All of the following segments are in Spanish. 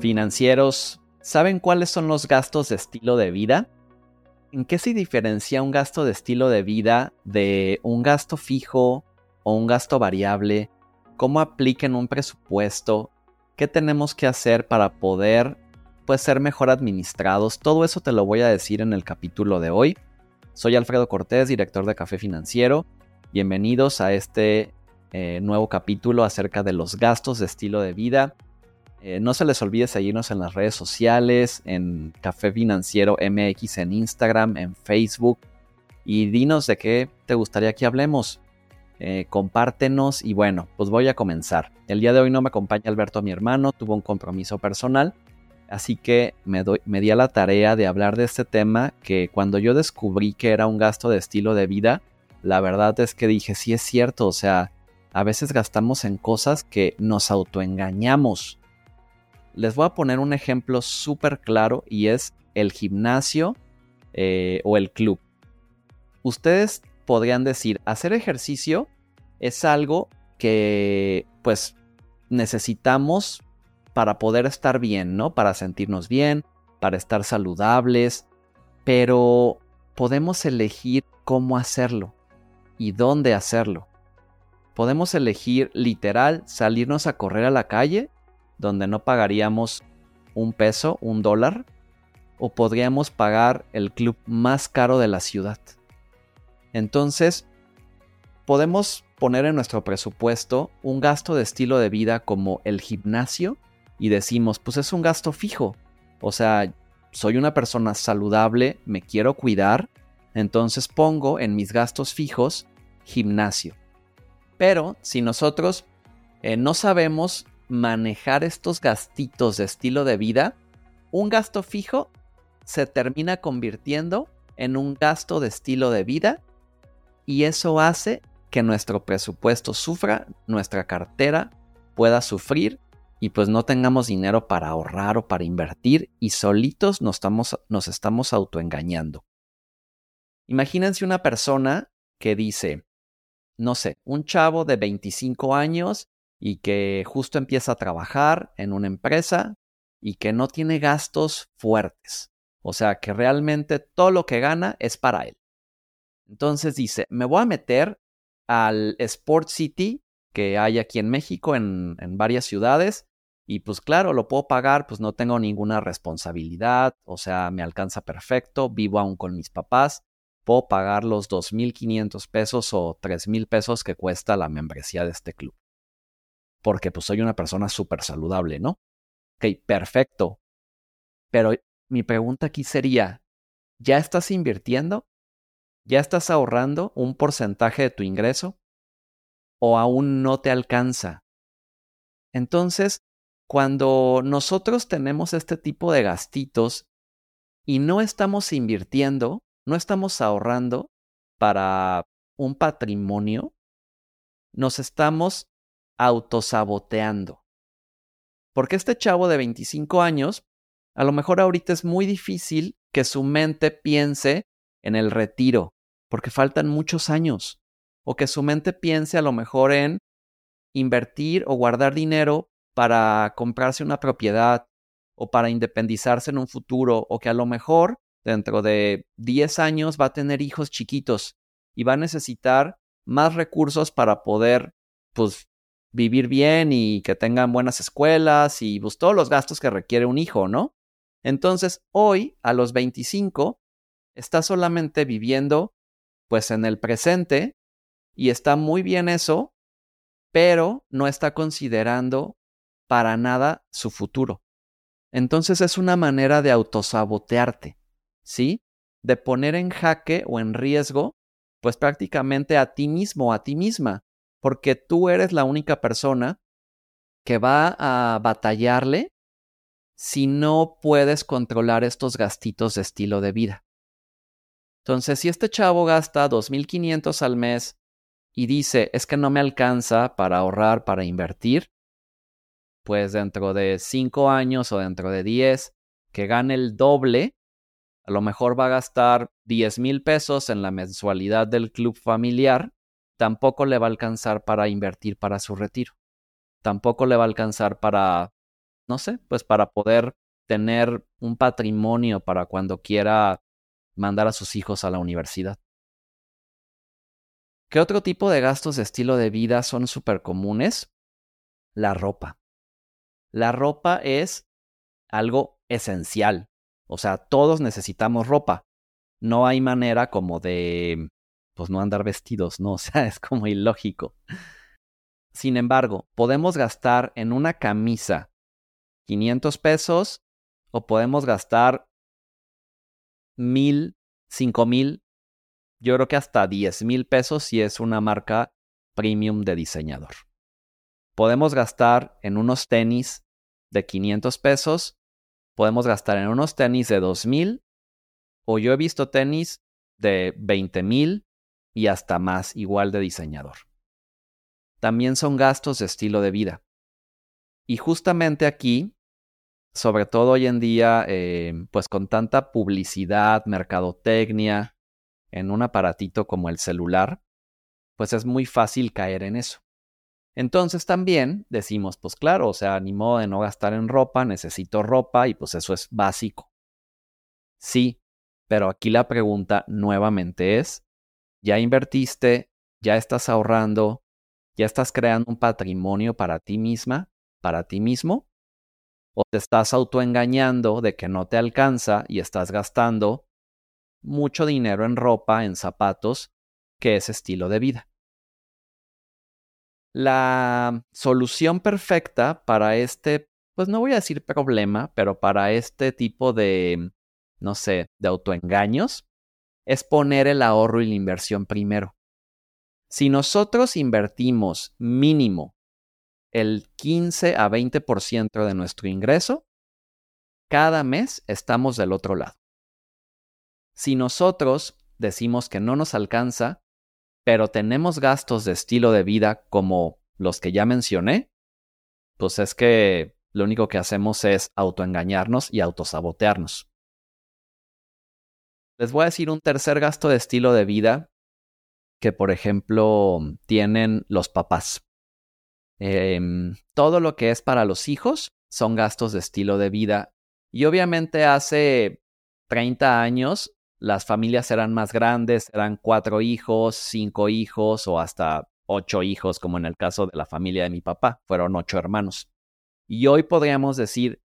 Financieros, ¿saben cuáles son los gastos de estilo de vida? ¿En qué se diferencia un gasto de estilo de vida de un gasto fijo o un gasto variable? ¿Cómo aplica en un presupuesto? ¿Qué tenemos que hacer para poder pues, ser mejor administrados? Todo eso te lo voy a decir en el capítulo de hoy. Soy Alfredo Cortés, director de Café Financiero. Bienvenidos a este eh, nuevo capítulo acerca de los gastos de estilo de vida. Eh, no se les olvide seguirnos en las redes sociales, en Café Financiero MX en Instagram, en Facebook. Y dinos de qué te gustaría que hablemos. Eh, compártenos y bueno, pues voy a comenzar. El día de hoy no me acompaña Alberto, mi hermano, tuvo un compromiso personal. Así que me, doy, me di a la tarea de hablar de este tema que cuando yo descubrí que era un gasto de estilo de vida, la verdad es que dije, sí es cierto, o sea, a veces gastamos en cosas que nos autoengañamos. Les voy a poner un ejemplo súper claro y es el gimnasio eh, o el club. Ustedes podrían decir, hacer ejercicio es algo que pues necesitamos para poder estar bien, ¿no? Para sentirnos bien, para estar saludables, pero podemos elegir cómo hacerlo y dónde hacerlo. Podemos elegir literal salirnos a correr a la calle, donde no pagaríamos un peso, un dólar, o podríamos pagar el club más caro de la ciudad. Entonces, podemos poner en nuestro presupuesto un gasto de estilo de vida como el gimnasio y decimos, pues es un gasto fijo. O sea, soy una persona saludable, me quiero cuidar, entonces pongo en mis gastos fijos gimnasio. Pero si nosotros eh, no sabemos manejar estos gastitos de estilo de vida, un gasto fijo se termina convirtiendo en un gasto de estilo de vida y eso hace que nuestro presupuesto sufra, nuestra cartera pueda sufrir y pues no tengamos dinero para ahorrar o para invertir y solitos nos estamos, nos estamos autoengañando. Imagínense una persona que dice, no sé, un chavo de 25 años y que justo empieza a trabajar en una empresa y que no tiene gastos fuertes. O sea, que realmente todo lo que gana es para él. Entonces dice, me voy a meter al Sport City que hay aquí en México, en, varias ciudades, y pues claro, lo puedo pagar, pues no tengo ninguna responsabilidad, o sea, me alcanza perfecto, vivo aún con mis papás, puedo pagar los 2.500 pesos o 3.000 pesos que cuesta la membresía de este club. Porque pues soy una persona súper saludable, ¿no? Ok, perfecto. Pero mi pregunta aquí sería, ¿ya estás invirtiendo? ¿Ya estás ahorrando un porcentaje de tu ingreso? ¿O aún no te alcanza? Entonces, cuando nosotros tenemos este tipo de gastitos y no estamos invirtiendo, no estamos ahorrando para un patrimonio, nos estamos autosaboteando. Porque este chavo de 25 años, a lo mejor ahorita es muy difícil que su mente piense en el retiro, porque faltan muchos años. O que su mente piense a lo mejor en invertir o guardar dinero para comprarse una propiedad o para independizarse en un futuro, o que a lo mejor dentro de 10 años va a tener hijos chiquitos y va a necesitar más recursos para poder, pues, vivir bien y que tengan buenas escuelas y pues, todos los gastos que requiere un hijo, ¿no? Entonces, hoy, a los 25, está solamente viviendo, pues, en el presente y está muy bien eso, pero no está considerando para nada su futuro. Entonces es una manera de autosabotearte. ¿sí? De poner en jaque o en riesgo, pues prácticamente a ti mismo, a ti misma, porque tú eres la única persona que va a batallarle si no puedes controlar estos gastitos de estilo de vida. Entonces, si este chavo gasta 2.500 al mes y dice, es que no me alcanza para ahorrar, para invertir, pues dentro de 5 años o dentro de 10, que gane el doble, a lo mejor va a gastar 10 mil pesos en la mensualidad del club familiar, tampoco le va a alcanzar para invertir para su retiro. Tampoco le va a alcanzar para no sé, pues para poder tener un patrimonio para cuando quiera mandar a sus hijos a la universidad. ¿Qué otro tipo de gastos de estilo de vida son súper comunes? La ropa. La ropa es algo esencial. O sea, todos necesitamos ropa. No hay manera como de, pues no andar vestidos, ¿no? O sea, es como ilógico. Sin embargo, podemos gastar en una camisa 500 pesos o podemos gastar mil, cinco mil, yo creo que hasta 10 mil pesos si es una marca premium de diseñador. Podemos gastar en unos tenis de 500 pesos, podemos gastar en unos tenis de 2000 o yo he visto tenis de 20 mil y hasta más igual de diseñador también son gastos de estilo de vida. Y justamente aquí, sobre todo hoy en día, eh, pues con tanta publicidad, mercadotecnia, en un aparatito como el celular, pues es muy fácil caer en eso. Entonces también decimos, pues claro, o sea, ni modo de no gastar en ropa, necesito ropa y pues eso es básico. Sí, pero aquí la pregunta nuevamente es, ¿ya invertiste? ¿Ya estás ahorrando? ¿Ya estás creando un patrimonio para ti misma, para ti mismo? ¿O te estás autoengañando de que no te alcanza y estás gastando mucho dinero en ropa, en zapatos, que es estilo de vida? La solución perfecta para este, pues no voy a decir problema, pero para este tipo de, no sé, de autoengaños, es poner el ahorro y la inversión primero. Si nosotros invertimos mínimo el 15 a 20% de nuestro ingreso, cada mes estamos del otro lado. Si nosotros decimos que no nos alcanza, pero tenemos gastos de estilo de vida como los que ya mencioné, pues es que lo único que hacemos es autoengañarnos y autosabotearnos. Les voy a decir un tercer gasto de estilo de vida que, por ejemplo, tienen los papás. Em, todo lo que es para los hijos son gastos de estilo de vida. Y obviamente hace 30 años las familias eran más grandes, eran cuatro hijos, cinco hijos o hasta ocho hijos, como en el caso de la familia de mi papá, fueron ocho hermanos. Y hoy podríamos decir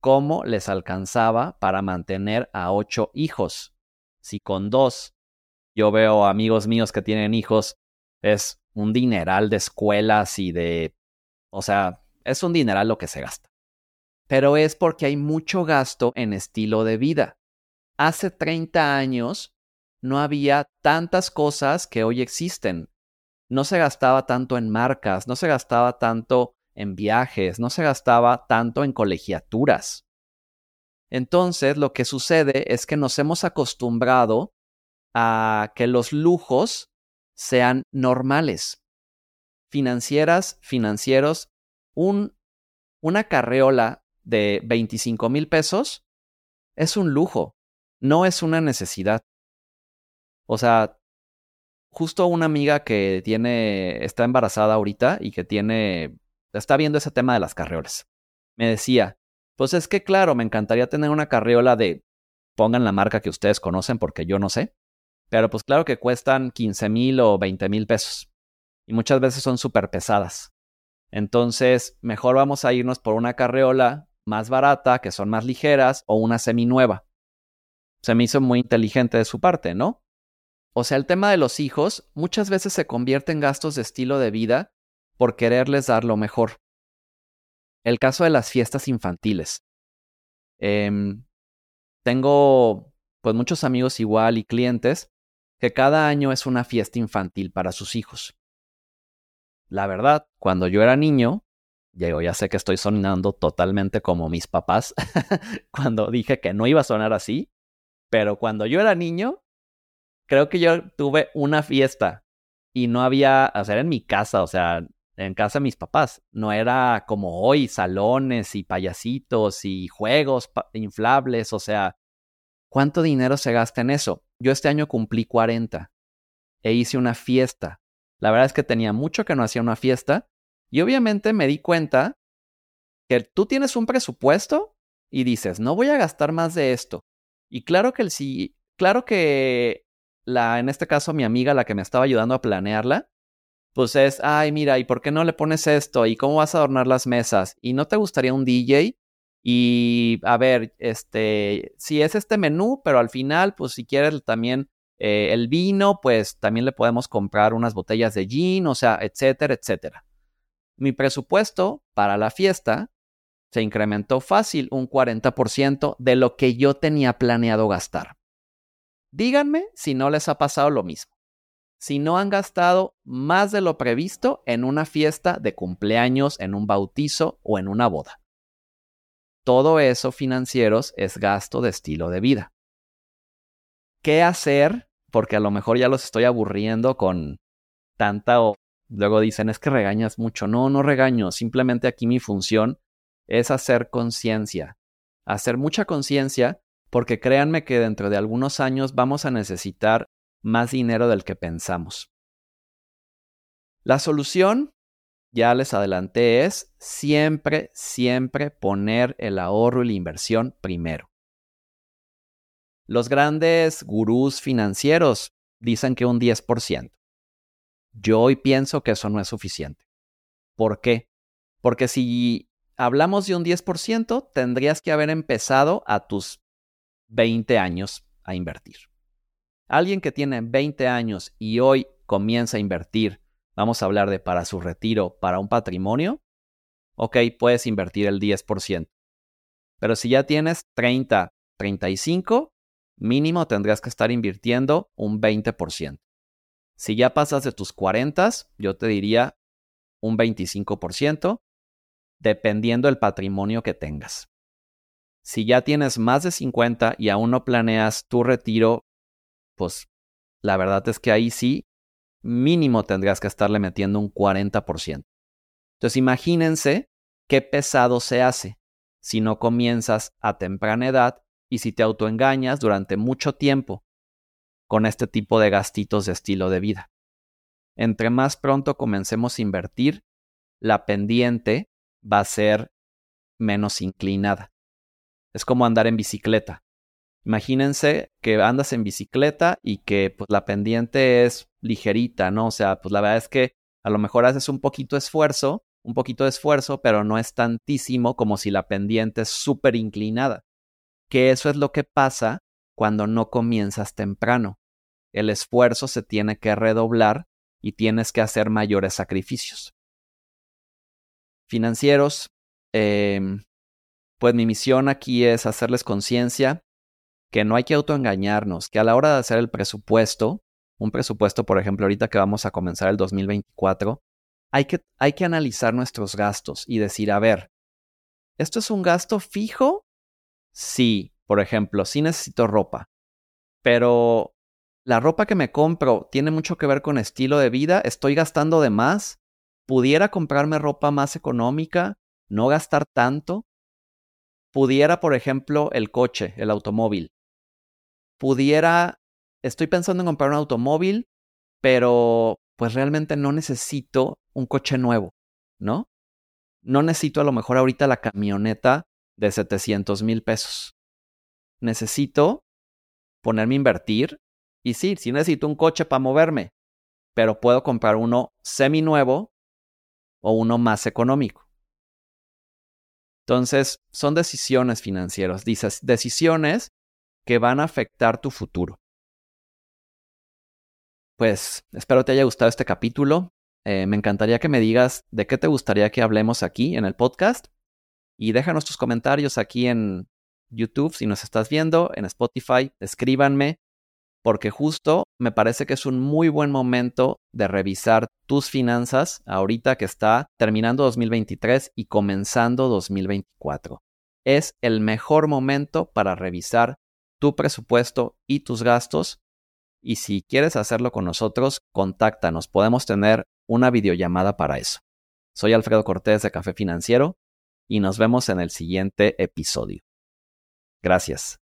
cómo les alcanzaba para mantener a ocho hijos. Si con dos yo veo amigos míos que tienen hijos, es un dineral de escuelas y de... O sea, es un dineral lo que se gasta. Pero es porque hay mucho gasto en estilo de vida. Hace 30 años no había tantas cosas que hoy existen. No se gastaba tanto en marcas, no se gastaba tanto en viajes, no se gastaba tanto en colegiaturas. Entonces, lo que sucede es que nos hemos acostumbrado a que los lujos sean normales. Financieras, financieros, un, una carreola de 25 mil pesos es un lujo, no es una necesidad. O sea, justo una amiga que tiene, está embarazada ahorita y que tiene, está viendo ese tema de las carreolas. Me decía, pues es que claro, me encantaría tener una carreola de, pongan la marca que ustedes conocen porque yo no sé, pero pues claro que cuestan 15 mil o 20 mil pesos. Y muchas veces son súper pesadas. Entonces, mejor vamos a irnos por una carreola más barata, que son más ligeras, o una seminueva. Se me hizo muy inteligente de su parte, ¿no? O sea, el tema de los hijos muchas veces se convierte en gastos de estilo de vida por quererles dar lo mejor. El caso de las fiestas infantiles. Em, tengo pues muchos amigos igual y clientes que cada año es una fiesta infantil para sus hijos. La verdad, cuando yo era niño, yo ya sé que estoy sonando totalmente como mis papás cuando dije que no iba a sonar así, pero cuando yo era niño, creo que yo tuve una fiesta y no había, sea, en mi casa, o sea, en casa de mis papás, no era como hoy, salones y payasitos y juegos inflables, o sea, ¿cuánto dinero se gasta en eso? Yo este año cumplí 40 e hice una fiesta. La verdad es que tenía mucho que no hacía una fiesta y obviamente me di cuenta que tú tienes un presupuesto y dices, no voy a gastar más de esto. Y claro que el sí, claro que la, en este caso mi amiga, la que me estaba ayudando a planearla, pues es, ay, mira, ¿y por qué no le pones esto? ¿Y cómo vas a adornar las mesas? ¿Y no te gustaría un DJ? Y a ver, este, si es este menú, pero al final, pues si quieres también eh, el vino, pues también le podemos comprar unas botellas de gin, o sea, etcétera, etcétera. Mi presupuesto para la fiesta se incrementó fácil un 40% de lo que yo tenía planeado gastar. Díganme si no les ha pasado lo mismo. Si no han gastado más de lo previsto en una fiesta de cumpleaños, en un bautizo o en una boda. Todo eso financieros es gasto de estilo de vida. ¿Qué hacer? Porque a lo mejor ya los estoy aburriendo con tanta o luego dicen es que regañas mucho. No, no regaño. Simplemente aquí mi función es hacer conciencia. Hacer mucha conciencia porque créanme que dentro de algunos años vamos a necesitar más dinero del que pensamos. La solución ya les adelanté, es siempre, siempre poner el ahorro y la inversión primero. Los grandes gurús financieros dicen que un 10%. Yo hoy pienso que eso no es suficiente. ¿Por qué? Porque si hablamos de un 10%, tendrías que haber empezado a tus 20 años a invertir. Alguien que tiene 20 años y hoy comienza a invertir vamos a hablar de para su retiro, para un patrimonio, ok, puedes invertir el 10%. Pero si ya tienes 30, 35, mínimo tendrías que estar invirtiendo un 20%. Si ya pasas de tus 40, yo te diría un 25%, dependiendo del patrimonio que tengas. Si ya tienes más de 50 y aún no planeas tu retiro, pues la verdad es que ahí sí mínimo tendrás que estarle metiendo un 40%. Entonces imagínense qué pesado se hace si no comienzas a temprana edad y si te autoengañas durante mucho tiempo con este tipo de gastitos de estilo de vida. Entre más pronto comencemos a invertir, la pendiente va a ser menos inclinada. Es como andar en bicicleta. Imagínense que andas en bicicleta y que pues, la pendiente es ligerita, ¿no? O sea, pues la verdad es que a lo mejor haces un poquito de esfuerzo, un poquito de esfuerzo, pero no es tantísimo como si la pendiente es súper inclinada. Que eso es lo que pasa cuando no comienzas temprano. El esfuerzo se tiene que redoblar y tienes que hacer mayores sacrificios. Financieros, em, pues mi misión aquí es hacerles conciencia que no hay que autoengañarnos, que a la hora de hacer el presupuesto, un presupuesto, por ejemplo, ahorita que vamos a comenzar el 2024, hay que, hay que analizar nuestros gastos y decir, a ver, ¿esto es un gasto fijo? Sí, por ejemplo, sí necesito ropa, pero la ropa que me compro tiene mucho que ver con estilo de vida, estoy gastando de más, pudiera comprarme ropa más económica, no gastar tanto, pudiera, por ejemplo, el coche, el automóvil pudiera, estoy pensando en comprar un automóvil, pero pues realmente no necesito un coche nuevo, ¿no? No necesito a lo mejor ahorita la camioneta de 700 mil pesos. Necesito ponerme a invertir y sí, sí necesito un coche para moverme, pero puedo comprar uno semi nuevo o uno más económico. Entonces, son decisiones financieras, dices, decisiones que van a afectar tu futuro. Pues espero te haya gustado este capítulo. Eh, me encantaría que me digas de qué te gustaría que hablemos aquí en el podcast. Y déjanos tus comentarios aquí en YouTube si nos estás viendo, en Spotify, escríbanme, porque justo me parece que es un muy buen momento de revisar tus finanzas ahorita que está terminando 2023 y comenzando 2024. Es el mejor momento para revisar tu presupuesto y tus gastos. Y si quieres hacerlo con nosotros, contáctanos. Podemos tener una videollamada para eso. Soy Alfredo Cortés de Café Financiero y nos vemos en el siguiente episodio. Gracias.